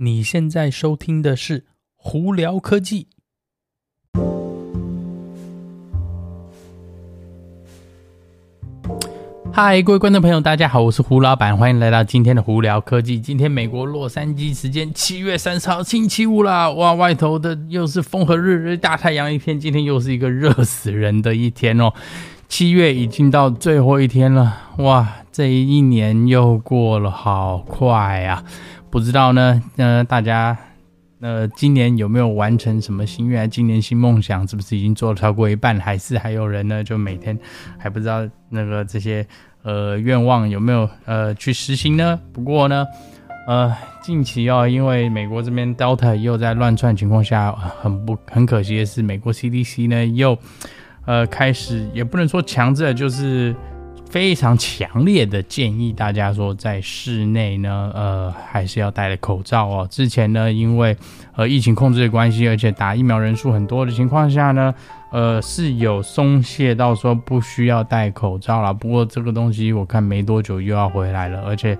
你现在收听的是《胡聊科技》。嗨，各位观众朋友，大家好，我是胡老板，欢迎来到今天的《胡聊科技》。今天美国洛杉矶时间七月三十号星期五啦，哇，外头的又是风和日丽，大太阳一片，今天又是一个热死人的一天哦。七月已经到最后一天了，哇，这一年又过了好快啊！不知道呢，呃，大家，呃，今年有没有完成什么心愿？今年新梦想是不是已经做了超过一半？还是还有人呢？就每天还不知道那个这些呃愿望有没有呃去实行呢？不过呢，呃，近期哦，因为美国这边 Delta 又在乱窜情况下，很不很可惜的是，美国 CDC 呢又呃开始也不能说强制，就是。非常强烈的建议大家说，在室内呢，呃，还是要戴着口罩哦。之前呢，因为呃疫情控制的关系，而且打疫苗人数很多的情况下呢，呃，是有松懈到说不需要戴口罩了。不过这个东西我看没多久又要回来了，而且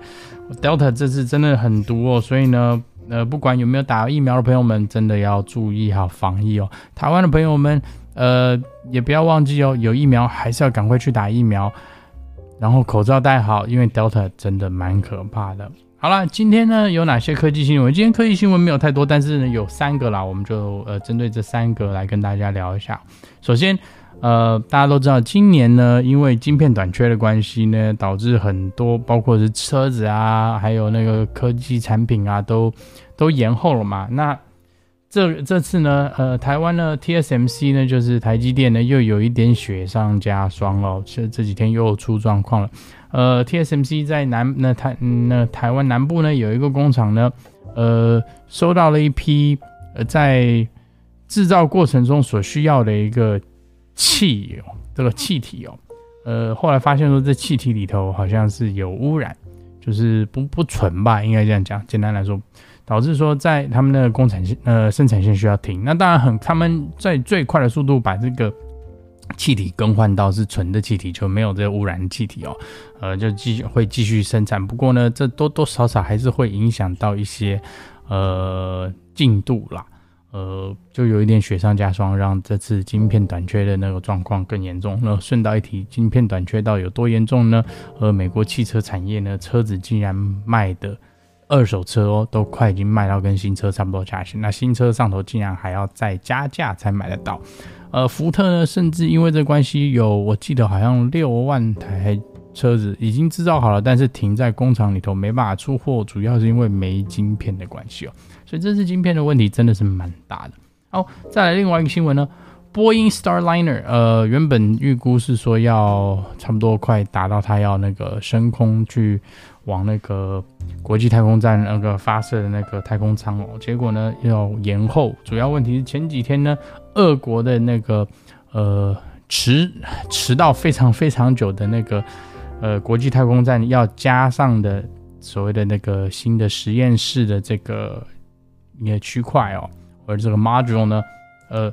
Delta 这次真的很毒哦，所以呢，呃，不管有没有打疫苗的朋友们，真的要注意好防疫哦。台湾的朋友们，呃，也不要忘记哦，有疫苗还是要赶快去打疫苗。然后口罩戴好，因为 Delta 真的蛮可怕的。好了，今天呢有哪些科技新闻？今天科技新闻没有太多，但是呢有三个啦，我们就呃针对这三个来跟大家聊一下。首先，呃大家都知道，今年呢因为晶片短缺的关系呢，导致很多包括是车子啊，还有那个科技产品啊，都都延后了嘛。那这这次呢，呃，台湾呢，TSMC 呢，就是台积电呢，又有一点雪上加霜哦，这这几天又出状况了。呃，TSMC 在南那台那台湾南部呢，有一个工厂呢，呃，收到了一批呃在制造过程中所需要的一个气哦，这个气体哦，呃，后来发现说这气体里头好像是有污染，就是不不纯吧，应该这样讲，简单来说。导致说，在他们的工厂线呃生产线需要停，那当然很他们在最快的速度把这个气体更换到是纯的气体，就没有这个污染气体哦，呃就继续会继续生产。不过呢，这多多少少还是会影响到一些呃进度啦，呃就有一点雪上加霜，让这次晶片短缺的那个状况更严重。那顺道一提，晶片短缺到有多严重呢？呃，美国汽车产业呢，车子竟然卖的。二手车哦，都快已经卖到跟新车差不多价钱，那新车上头竟然还要再加价才买得到。呃，福特呢，甚至因为这关系，有我记得好像六万台车子已经制造好了，但是停在工厂里头没办法出货，主要是因为没晶片的关系哦。所以这次晶片的问题真的是蛮大的。好，再来另外一个新闻呢，波音 Starliner，呃，原本预估是说要差不多快达到它要那个升空去。往那个国际太空站那个发射的那个太空舱哦，结果呢要延后。主要问题是前几天呢，俄国的那个呃迟迟到非常非常久的那个呃国际太空站要加上的所谓的那个新的实验室的这个一个区块哦，而这个 module 呢，呃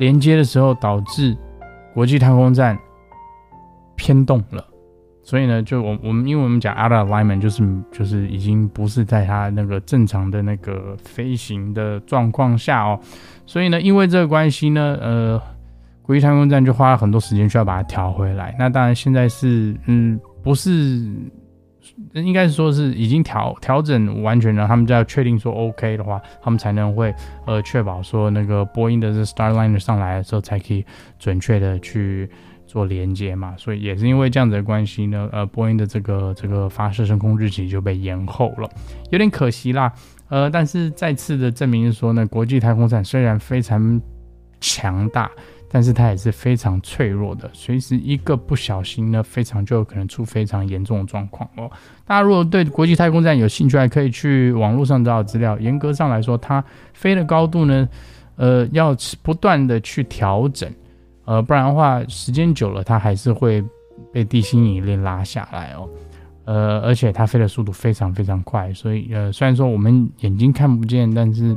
连接的时候导致国际太空站偏动了。所以呢，就我我们因为我们讲 out alignment，就是就是已经不是在它那个正常的那个飞行的状况下哦，所以呢，因为这个关系呢，呃，国际太空站就花了很多时间需要把它调回来。那当然现在是嗯，不是，应该是说是已经调调整完全了，他们就要确定说 OK 的话，他们才能会呃确保说那个波音的这 Starliner 上来的时候才可以准确的去。做连接嘛，所以也是因为这样子的关系呢，呃，波音的这个这个发射升空日期就被延后了，有点可惜啦。呃，但是再次的证明是说呢，国际太空站虽然非常强大，但是它也是非常脆弱的，随时一个不小心呢，非常就有可能出非常严重的状况哦。大家如果对国际太空站有兴趣，还可以去网络上找找资料。严格上来说，它飞的高度呢，呃，要不断的去调整。呃，不然的话，时间久了，它还是会被地心引力拉下来哦。呃，而且它飞的速度非常非常快，所以呃，虽然说我们眼睛看不见，但是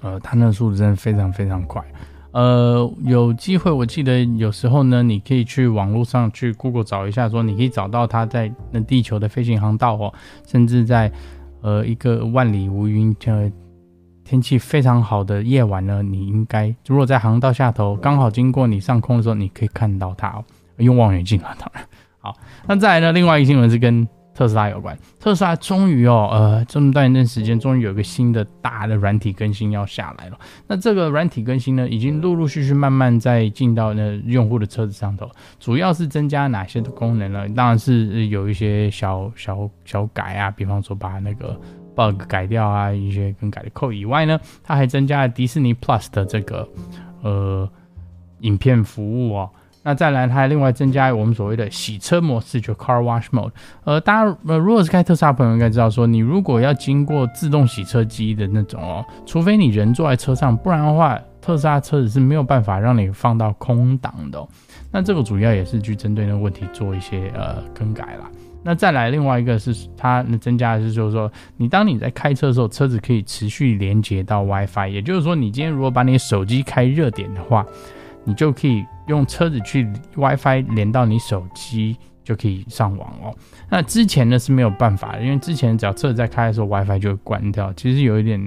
呃，它那个速度真的非常非常快。呃，有机会，我记得有时候呢，你可以去网络上去 Google 找一下，说你可以找到它在那地球的飞行航道哦，甚至在呃一个万里无云呃天气非常好的夜晚呢，你应该如果在航道下头刚好经过你上空的时候，你可以看到它，用望远镜啊，当然好。那再来呢，另外一个新闻是跟。特斯拉有关，特斯拉终于哦，呃，这么短一段时间，终于有一个新的大的软体更新要下来了。那这个软体更新呢，已经陆陆续续慢慢在进到那用户的车子上头，主要是增加哪些的功能呢？当然是有一些小小小改啊，比方说把那个 bug 改掉啊，一些更改的 code 以外呢，它还增加了迪士尼 Plus 的这个呃影片服务哦。那再来，它还另外增加我们所谓的洗车模式，就 Car Wash Mode。呃，大家呃，如果是开特斯拉朋友应该知道，说你如果要经过自动洗车机的那种哦，除非你人坐在车上，不然的话，特斯拉车子是没有办法让你放到空档的哦。那这个主要也是去针对那个问题做一些呃更改啦。那再来另外一个是它增加的是，就是说你当你在开车的时候，车子可以持续连接到 WiFi，也就是说，你今天如果把你手机开热点的话。你就可以用车子去 WiFi 连到你手机，就可以上网哦。那之前呢是没有办法的，因为之前只要车子在开的时候，WiFi 就会关掉。其实有一点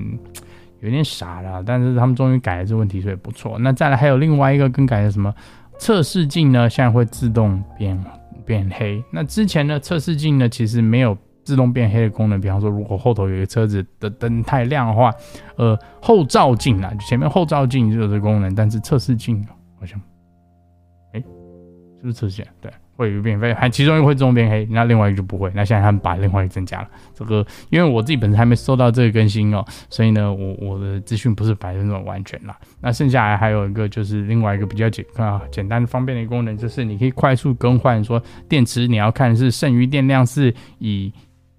有点傻了，但是他们终于改了这个问题，所以不错。那再来还有另外一个更改的什么测试镜呢？现在会自动变变黑。那之前的测试镜呢其实没有自动变黑的功能。比方说，如果后头有一个车子的灯太亮的话，呃，后照镜啊，前面后照镜就有这个功能，但是测试镜。好像，是不是车险？对，会有变黑，还其中一个会自动变黑，那另外一个就不会。那现在他们把另外一个增加了。这个，因为我自己本身还没收到这个更新哦，所以呢，我我的资讯不是百分之百完全啦。那剩下来还有一个就是另外一个比较简啊简单方便的一个功能，就是你可以快速更换，说电池你要看是剩余电量是以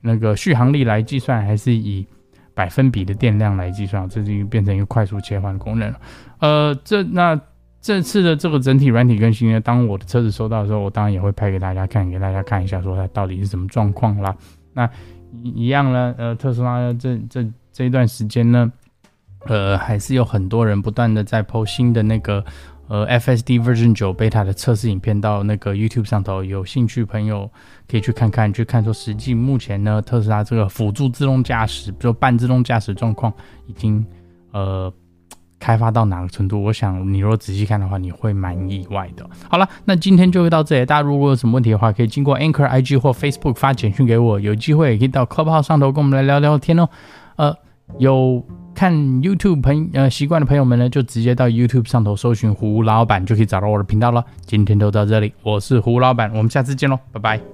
那个续航力来计算，还是以百分比的电量来计算，这就变成一个快速切换的功能。呃，这那。这次的这个整体软体更新呢，当我的车子收到的时候，我当然也会拍给大家看，给大家看一下，说它到底是什么状况啦。那一样呢，呃，特斯拉这这这一段时间呢，呃，还是有很多人不断的在抛新的那个呃 FSD Version 9 Beta 的测试影片到那个 YouTube 上头，有兴趣朋友可以去看看，去看说实际目前呢，特斯拉这个辅助自动驾驶，比如半自动驾驶状况已经呃。开发到哪个程度？我想你如果仔细看的话，你会蛮意外的。好了，那今天就到这里。大家如果有什么问题的话，可以经过 Anchor IG 或 Facebook 发简讯给我。有机会也可以到 Club 上头跟我们来聊聊天哦。呃，有看 YouTube 朋呃习惯的朋友们呢，就直接到 YouTube 上头搜寻胡老板，就可以找到我的频道了。今天就到这里，我是胡老板，我们下次见喽，拜拜。